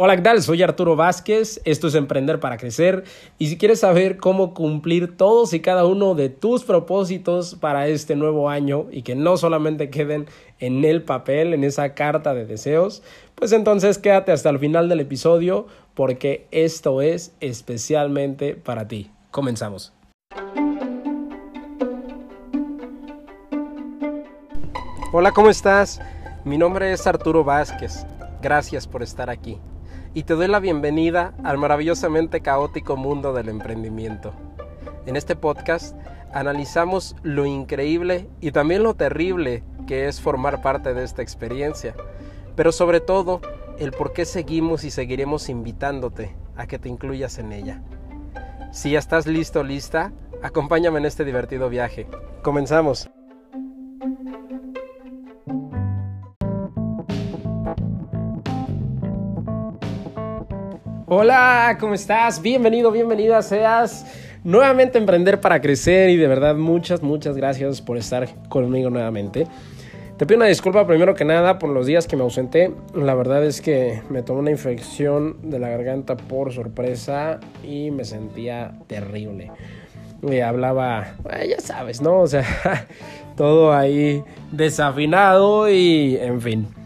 Hola, ¿qué tal? Soy Arturo Vázquez, esto es Emprender para Crecer y si quieres saber cómo cumplir todos y cada uno de tus propósitos para este nuevo año y que no solamente queden en el papel, en esa carta de deseos, pues entonces quédate hasta el final del episodio porque esto es especialmente para ti. Comenzamos. Hola, ¿cómo estás? Mi nombre es Arturo Vázquez. Gracias por estar aquí y te doy la bienvenida al maravillosamente caótico mundo del emprendimiento. En este podcast analizamos lo increíble y también lo terrible que es formar parte de esta experiencia, pero sobre todo el por qué seguimos y seguiremos invitándote a que te incluyas en ella. Si ya estás listo lista, acompáñame en este divertido viaje. Comenzamos. Hola, ¿cómo estás? Bienvenido, bienvenida seas nuevamente Emprender para Crecer y de verdad muchas, muchas gracias por estar conmigo nuevamente. Te pido una disculpa primero que nada por los días que me ausenté. La verdad es que me tomó una infección de la garganta por sorpresa y me sentía terrible. Y hablaba, ya sabes, ¿no? O sea, todo ahí desafinado y en fin.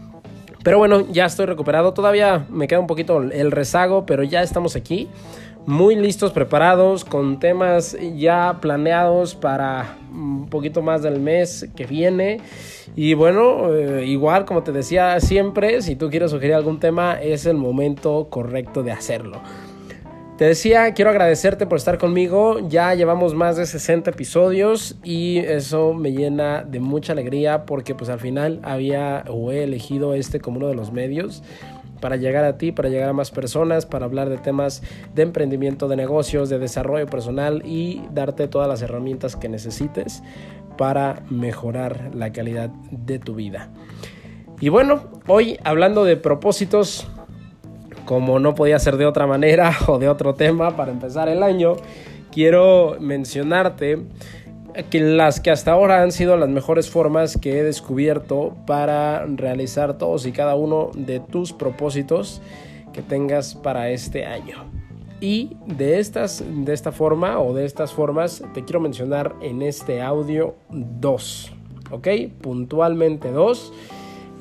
Pero bueno, ya estoy recuperado. Todavía me queda un poquito el rezago, pero ya estamos aquí. Muy listos, preparados, con temas ya planeados para un poquito más del mes que viene. Y bueno, eh, igual como te decía siempre, si tú quieres sugerir algún tema, es el momento correcto de hacerlo. Te decía, quiero agradecerte por estar conmigo. Ya llevamos más de 60 episodios y eso me llena de mucha alegría porque pues al final había o he elegido este como uno de los medios para llegar a ti, para llegar a más personas, para hablar de temas de emprendimiento, de negocios, de desarrollo personal y darte todas las herramientas que necesites para mejorar la calidad de tu vida. Y bueno, hoy hablando de propósitos, como no podía ser de otra manera o de otro tema para empezar el año, quiero mencionarte que las que hasta ahora han sido las mejores formas que he descubierto para realizar todos y cada uno de tus propósitos que tengas para este año. Y de estas de esta forma o de estas formas te quiero mencionar en este audio dos, ¿ok? Puntualmente dos.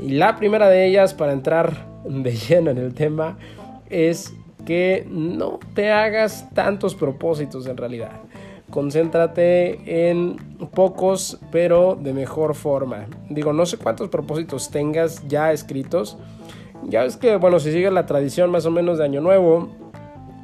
Y la primera de ellas para entrar de lleno en el tema es que no te hagas tantos propósitos en realidad. Concéntrate en pocos, pero de mejor forma. Digo, no sé cuántos propósitos tengas ya escritos. Ya es que, bueno, si sigues la tradición más o menos de Año Nuevo,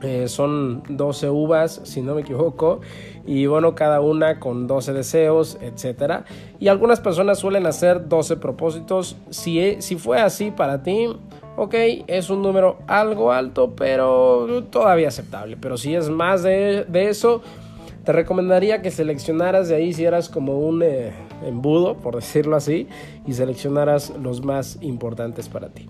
eh, son 12 uvas, si no me equivoco, y bueno, cada una con 12 deseos, etc. Y algunas personas suelen hacer 12 propósitos. Si, si fue así para ti, ok, es un número algo alto, pero todavía aceptable. Pero si es más de, eso, te recomendaría que seleccionaras de ahí si eras como un eh, embudo, por decirlo así, y seleccionaras los más importantes para ti.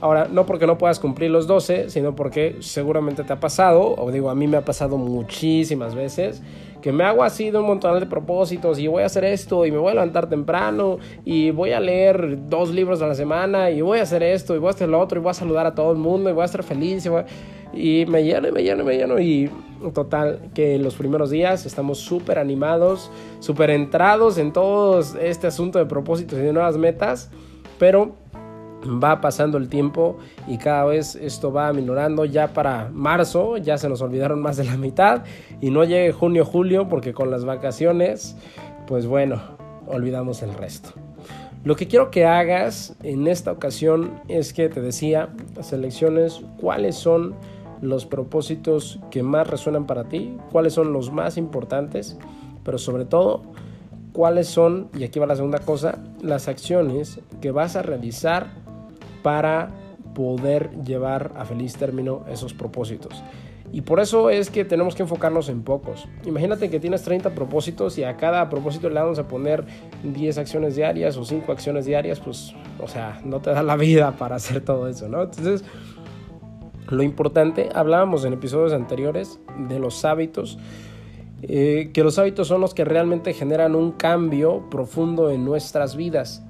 Ahora, no porque no puedas cumplir los 12, sino porque seguramente te ha pasado, o digo, a mí me ha pasado muchísimas veces, que me hago así de un montón de propósitos y voy a hacer esto y me voy a levantar temprano y voy a leer dos libros a la semana y voy a hacer esto y voy a hacer lo otro y voy a saludar a todo el mundo y voy a estar feliz y, me lleno y me lleno y me lleno y total que los primeros días estamos súper animados, súper entrados en todo este asunto de propósitos y de nuevas metas, pero va pasando el tiempo y cada vez esto va minorando. Ya para marzo ya se nos olvidaron más de la mitad y no llegue junio, julio porque con las vacaciones, pues bueno, olvidamos el resto. Lo que quiero que hagas en esta ocasión es que te decía, selecciones cuáles son los propósitos que más resuenan para ti, cuáles son los más importantes, pero sobre todo cuáles son, y aquí va la segunda cosa, las acciones que vas a realizar para poder llevar a feliz término esos propósitos. Y por eso es que tenemos que enfocarnos en pocos. Imagínate que tienes 30 propósitos y a cada propósito le vamos a poner 10 acciones diarias o 5 acciones diarias, pues, o sea, no te da la vida para hacer todo eso, ¿no? Entonces, lo importante, hablábamos en episodios anteriores de los hábitos, eh, que los hábitos son los que realmente generan un cambio profundo en nuestras vidas.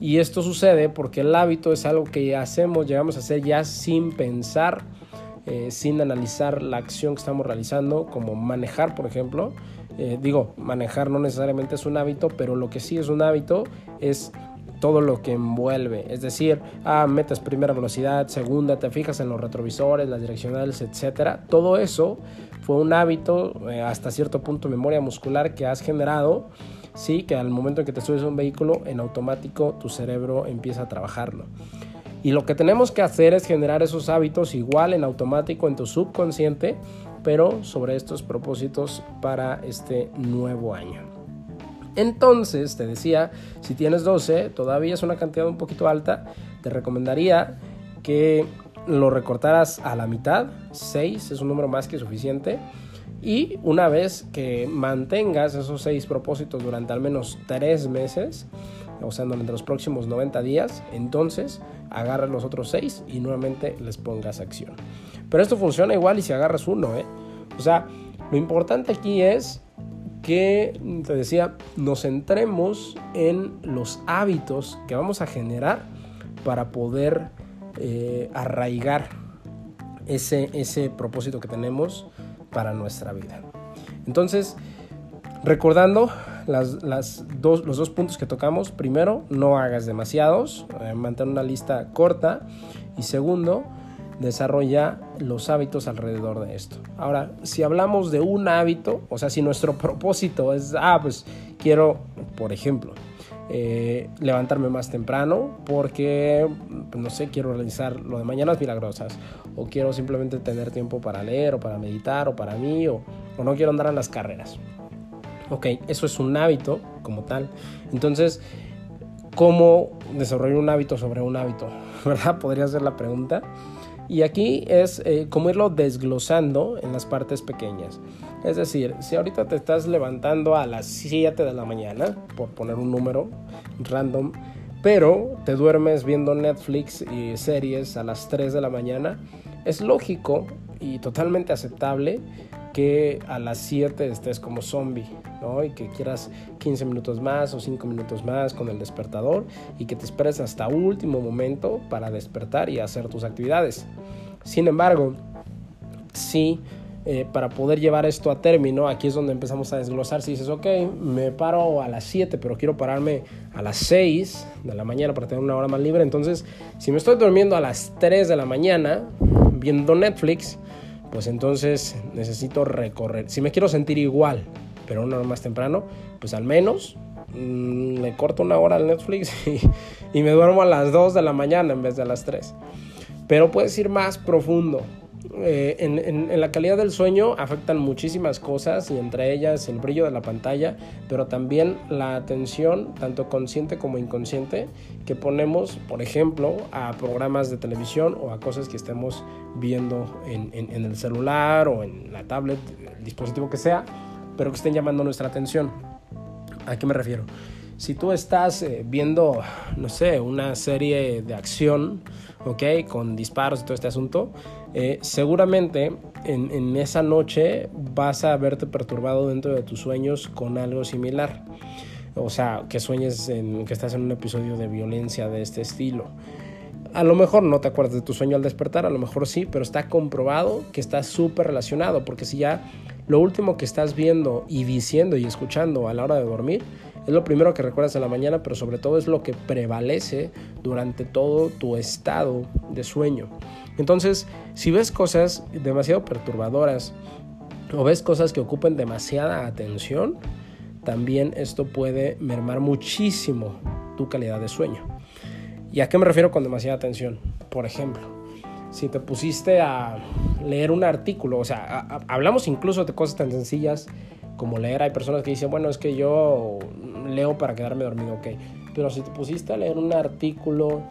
Y esto sucede porque el hábito es algo que hacemos, llegamos a hacer ya sin pensar, eh, sin analizar la acción que estamos realizando, como manejar, por ejemplo. Eh, digo, manejar no necesariamente es un hábito, pero lo que sí es un hábito es todo lo que envuelve. Es decir, ah, metes primera velocidad, segunda, te fijas en los retrovisores, las direccionales, etcétera. Todo eso fue un hábito, eh, hasta cierto punto, memoria muscular que has generado. Sí, que al momento en que te subes a un vehículo, en automático tu cerebro empieza a trabajarlo. Y lo que tenemos que hacer es generar esos hábitos igual en automático en tu subconsciente, pero sobre estos propósitos para este nuevo año. Entonces, te decía, si tienes 12, todavía es una cantidad un poquito alta, te recomendaría que lo recortaras a la mitad, 6 es un número más que suficiente. Y una vez que mantengas esos 6 propósitos durante al menos 3 meses, o sea, durante los próximos 90 días, entonces agarras los otros 6 y nuevamente les pongas acción. Pero esto funciona igual y si agarras uno, ¿eh? O sea, lo importante aquí es que, te decía, nos centremos en los hábitos que vamos a generar para poder eh, arraigar ese, ese propósito que tenemos para nuestra vida. Entonces, recordando las, dos, los dos puntos que tocamos, primero, no hagas demasiados, eh, mantén una lista corta y segundo, desarrolla los hábitos alrededor de esto. Ahora, si hablamos de un hábito, o sea, si nuestro propósito es, ah, pues quiero, por ejemplo, eh, levantarme más temprano porque, pues, no sé, quiero realizar lo de mañanas milagrosas, o quiero simplemente tener tiempo para leer, o para meditar, o para mí, o, no quiero andar en las carreras. Ok, eso es un hábito como tal. Entonces, ¿cómo desarrollar un hábito sobre un hábito? ¿Verdad? Podría ser la pregunta. Y aquí es eh, como irlo desglosando en las partes pequeñas. Es decir, si ahorita te estás levantando a las 7 de la mañana, por poner un número random, pero te duermes viendo Netflix y series a las 3 de la mañana, es lógico y totalmente aceptable que a las 7 estés como zombie, ¿no? Y que quieras 15 minutos más o 5 minutos más con el despertador y que te esperes hasta último momento para despertar y hacer tus actividades. Sin embargo, sí, eh, para poder llevar esto a término, aquí es donde empezamos a desglosar. Si dices, ok, me paro a las 7, pero quiero pararme a las 6 de la mañana para tener una hora más libre. Entonces, si me estoy durmiendo a las 3 de la mañana viendo Netflix, pues entonces necesito recorrer. Si me quiero sentir igual, pero una más temprano, pues al menos mm, le corto una hora al Netflix y, me duermo a las 2 de la mañana en vez de a las 3. Pero puedes ir más profundo. Eh, en, la calidad del sueño afectan muchísimas cosas y entre ellas el brillo de la pantalla, pero también la atención, tanto consciente como inconsciente, que ponemos, por ejemplo, a programas de televisión o a cosas que estemos viendo en, en el celular o en la tablet, el dispositivo que sea, pero que estén llamando nuestra atención. ¿A qué me refiero? Si tú estás eh, viendo, no sé, una serie de acción, ¿ok? Con disparos y todo este asunto, eh, seguramente en, esa noche vas a verte perturbado dentro de tus sueños con algo similar. O sea, que sueñes que estás en un episodio de violencia de este estilo. A lo mejor no te acuerdas de tu sueño al despertar, a lo mejor sí, pero está comprobado que está súper relacionado, porque si ya lo último que estás viendo y diciendo y escuchando a la hora de dormir es lo primero que recuerdas en la mañana, pero sobre todo es lo que prevalece durante todo tu estado de sueño. Entonces, si ves cosas demasiado perturbadoras o ves cosas que ocupen demasiada atención, también esto puede mermar muchísimo tu calidad de sueño. ¿Y a qué me refiero con demasiada atención? Por ejemplo, si te pusiste a leer un artículo, o sea, hablamos incluso de cosas tan sencillas como leer, hay personas que dicen, bueno, es que yo leo para quedarme dormido, ok. Pero si te pusiste a leer un artículo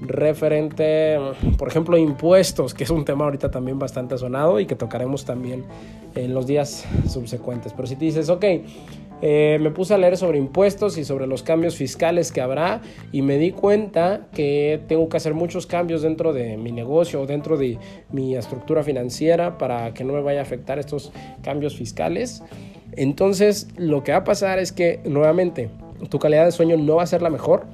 referente, por ejemplo, impuestos, que es un tema ahorita también bastante sonado y que tocaremos también en los días subsecuentes. Pero si te dices, ok, eh, me puse a leer sobre impuestos y sobre los cambios fiscales que habrá y me di cuenta que tengo que hacer muchos cambios dentro de mi negocio o dentro de mi estructura financiera para que no me vaya a afectar estos cambios fiscales. Entonces lo que va a pasar es que nuevamente tu calidad de sueño no va a ser la mejor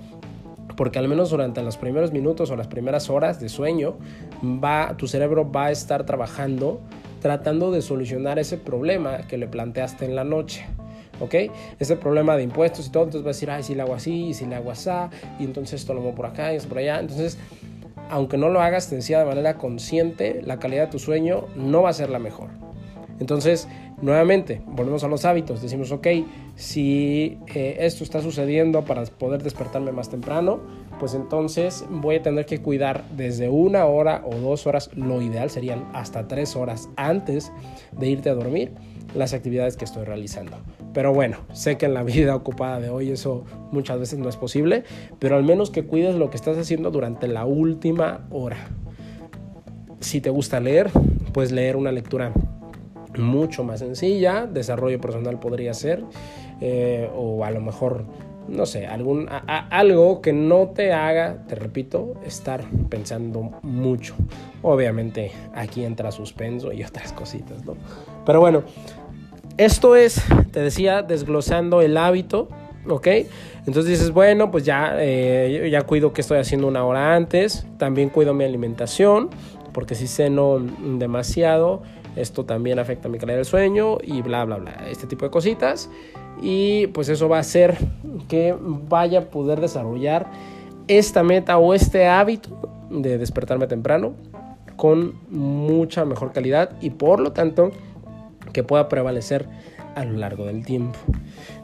porque al menos durante los primeros minutos o las primeras horas de sueño, va, tu cerebro va a estar trabajando tratando de solucionar ese problema que le planteaste en la noche. ¿ok? Ese problema de impuestos y todo, entonces va a decir, ay, si le hago así, si le hago así, y entonces esto lo muevo por acá y esto por allá. Entonces, aunque no lo hagas, te decía de manera consciente, la calidad de tu sueño no va a ser la mejor. Entonces, nuevamente, volvemos a los hábitos. Decimos, ok, si eh, esto está sucediendo para poder despertarme más temprano, pues entonces voy a tener que cuidar desde una hora o dos horas, lo ideal serían hasta tres horas antes de irte a dormir, las actividades que estoy realizando. Pero bueno, sé que en la vida ocupada de hoy eso muchas veces no es posible, pero al menos que cuides lo que estás haciendo durante la última hora. Si te gusta leer, puedes leer una lectura mucho más sencilla, desarrollo personal podría ser, eh, o a lo mejor, no sé, algún, algo que no te haga, te repito, estar pensando mucho. Obviamente aquí entra suspenso y otras cositas, ¿no? Pero bueno, esto es, te decía, desglosando el hábito. ¿ok? Entonces dices, bueno, pues ya, eh, ya cuido que estoy haciendo una hora antes, también cuido mi alimentación, porque si ceno demasiado, esto también afecta mi calidad del sueño y bla, bla, bla. Este tipo de cositas. Y pues eso va a hacer que vaya a poder desarrollar esta meta o este hábito de despertarme temprano con mucha mejor calidad y por lo tanto que pueda prevalecer a lo largo del tiempo.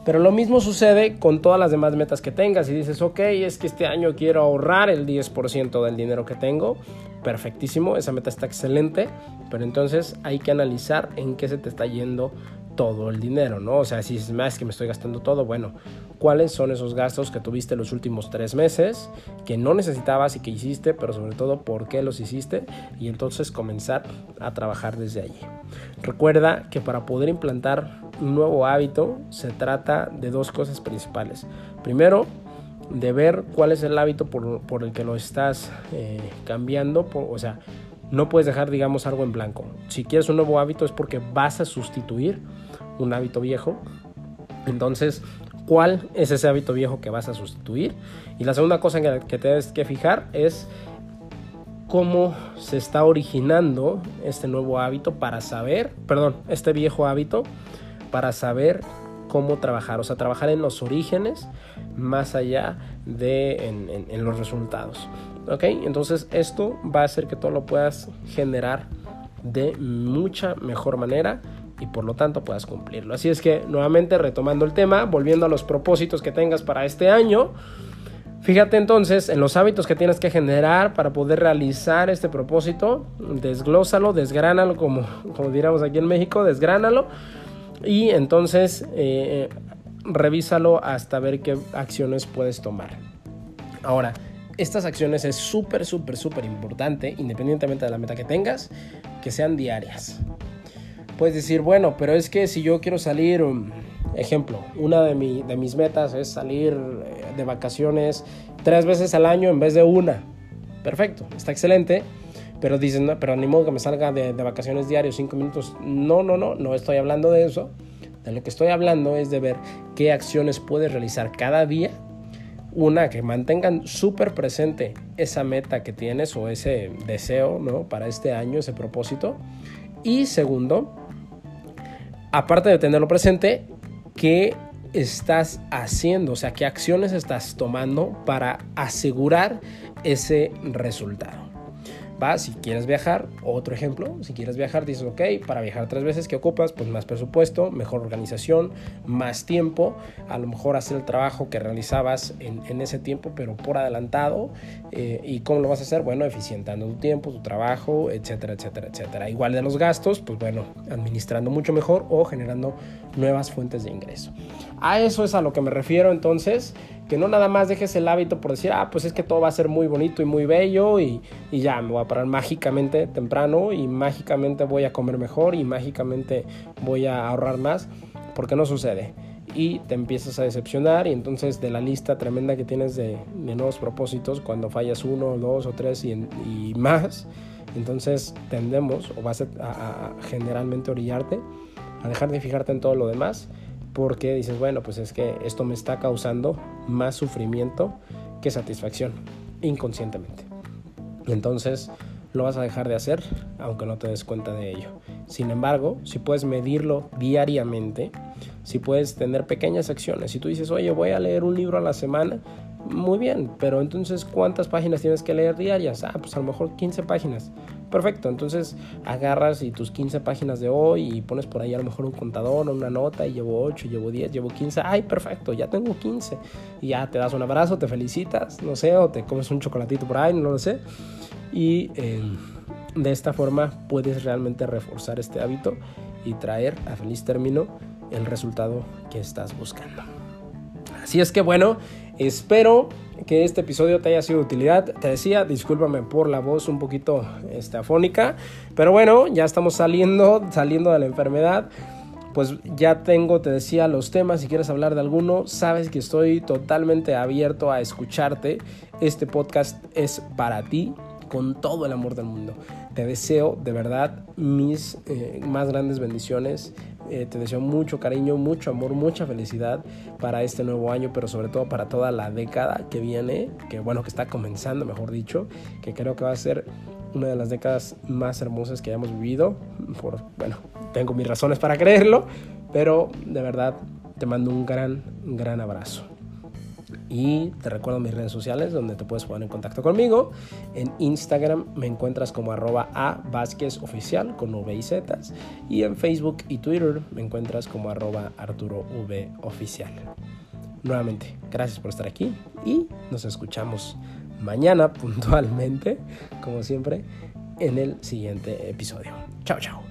Pero lo mismo sucede con todas las demás metas que tengas. Y dices, ok, es que este año quiero ahorrar el 10% del dinero que tengo. Perfectísimo, esa meta está excelente. Pero entonces hay que analizar en qué se te está yendo todo el dinero, ¿no? O sea, si es más que me estoy gastando todo, bueno, ¿cuáles son esos gastos que tuviste los últimos tres meses, que no necesitabas y que hiciste, pero sobre todo por qué los hiciste? Y entonces comenzar a trabajar desde allí. Recuerda que para poder implantar un nuevo hábito se trata de dos cosas principales. Primero, de ver cuál es el hábito por, el que lo estás eh, cambiando, o sea, no puedes dejar, digamos, algo en blanco. Si quieres un nuevo hábito es porque vas a sustituir un hábito viejo. Entonces, ¿cuál es ese hábito viejo que vas a sustituir? Y la segunda cosa que, te debes que fijar es cómo se está originando este nuevo hábito para saber, perdón, este viejo hábito, para saber cómo trabajar, o sea, trabajar en los orígenes más allá de en los resultados. ¿Ok? Entonces esto va a hacer que todo lo puedas generar de mucha mejor manera y por lo tanto puedas cumplirlo. Así es que nuevamente retomando el tema, volviendo a los propósitos que tengas para este año, fíjate entonces en los hábitos que tienes que generar para poder realizar este propósito, desglósalo, desgránalo como, como diríamos aquí en México, desgránalo y entonces eh, revísalo hasta ver qué acciones puedes tomar. Ahora, estas acciones es súper, súper, súper importante, independientemente de la meta que tengas, que sean diarias. Puedes decir, bueno, pero es que si yo quiero salir, um, ejemplo, una de, de mis metas es salir eh, de vacaciones tres veces al año en vez de una. Perfecto, está excelente. Pero dicen, no, pero ni modo que me salga de, vacaciones diarios cinco minutos. No, no, no, no estoy hablando de eso. De lo que estoy hablando es de ver qué acciones puedes realizar cada día una, que mantengan súper presente esa meta que tienes o ese deseo, ¿no? Para este año, ese propósito. Y segundo, aparte de tenerlo presente, ¿qué estás haciendo? O sea, ¿qué acciones estás tomando para asegurar ese resultado? Si quieres viajar, otro ejemplo, si quieres viajar, dices, ok, para viajar tres veces, ¿qué ocupas? Pues más presupuesto, mejor organización, más tiempo, a lo mejor hacer el trabajo que realizabas en, ese tiempo, pero por adelantado. Eh, ¿Y cómo lo vas a hacer? Bueno, eficientando tu tiempo, tu trabajo, etcétera, etcétera, etcétera. Igual de los gastos, pues bueno, administrando mucho mejor o generando nuevas fuentes de ingreso. A eso es a lo que me refiero entonces que no nada más dejes el hábito por decir, ah, pues es que todo va a ser muy bonito y muy bello y, ya, me voy a parar mágicamente temprano y mágicamente voy a comer mejor y mágicamente voy a ahorrar más, porque no sucede. Y te empiezas a decepcionar y entonces de la lista tremenda que tienes de, nuevos propósitos, cuando fallas uno, dos o tres y, más, entonces tendemos o vas a, a generalmente orillarte a dejar de fijarte en todo lo demás porque dices, bueno, pues es que esto me está causando más sufrimiento que satisfacción, inconscientemente. Entonces, lo vas a dejar de hacer aunque no te des cuenta de ello. Sin embargo, si puedes medirlo diariamente, si puedes tener pequeñas acciones, si tú dices, oye, voy a leer un libro a la semana, muy bien, pero entonces, ¿cuántas páginas tienes que leer diarias? Ah, pues a lo mejor 15 páginas. Perfecto, entonces agarras y tus 15 páginas de hoy y pones por ahí a lo mejor un contador o una nota y llevo 8, llevo 10, llevo 15. Ay, perfecto, ya tengo 15. Y ya te das un abrazo, te felicitas, no sé, o te comes un chocolatito por ahí, no lo sé. Y eh, de esta forma puedes realmente reforzar este hábito y traer a feliz término el resultado que estás buscando. Así es que bueno, espero que este episodio te haya sido de utilidad. Te decía, discúlpame por la voz un poquito este, afónica, pero bueno, ya estamos saliendo, saliendo de la enfermedad. Pues ya tengo, te decía, los temas. Si quieres hablar de alguno, sabes que estoy totalmente abierto a escucharte. Este podcast es para ti con todo el amor del mundo. Te deseo de verdad mis eh, más grandes bendiciones. Eh, te deseo mucho cariño, mucho amor, mucha felicidad para este nuevo año, pero sobre todo para toda la década que viene, que bueno, que está comenzando, mejor dicho, que creo que va a ser una de las décadas más hermosas que hayamos vivido. Por, bueno, tengo mis razones para creerlo, pero de verdad te mando un gran, gran abrazo. Y te recuerdo mis redes sociales donde te puedes poner en contacto conmigo. En Instagram me encuentras como arroba a Vázquez Oficial con V y Z. Y en Facebook y Twitter me encuentras como arroba Arturo. Nuevamente, gracias por estar aquí y nos escuchamos mañana puntualmente, como siempre, en el siguiente episodio. Chao, chao.